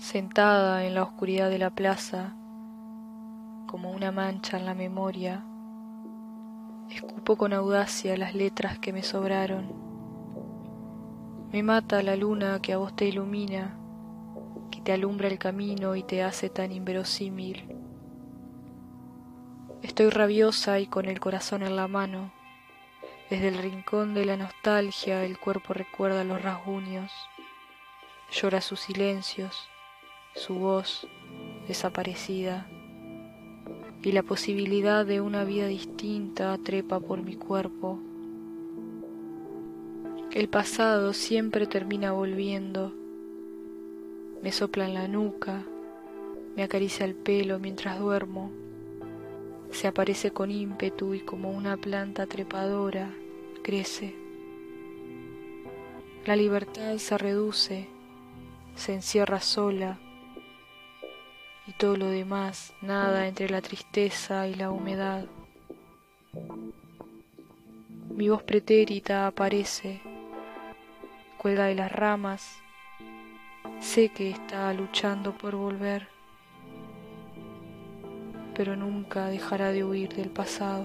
sentada en la oscuridad de la plaza, como una mancha en la memoria, escupo con audacia las letras que me sobraron. Me mata la luna que a vos te ilumina, que te alumbra el camino y te hace tan inverosímil. Estoy rabiosa y con el corazón en la mano. Desde el rincón de la nostalgia el cuerpo recuerda los rasguños, llora sus silencios, su voz desaparecida, y la posibilidad de una vida distinta trepa por mi cuerpo. El pasado siempre termina volviendo, me sopla en la nuca, me acaricia el pelo mientras duermo, se aparece con ímpetu y como una planta trepadora crece. La libertad se reduce, se encierra sola todo lo demás nada entre la tristeza y la humedad. Mi voz pretérita aparece, cuelga de las ramas, sé que está luchando por volver, pero nunca dejará de huir del pasado.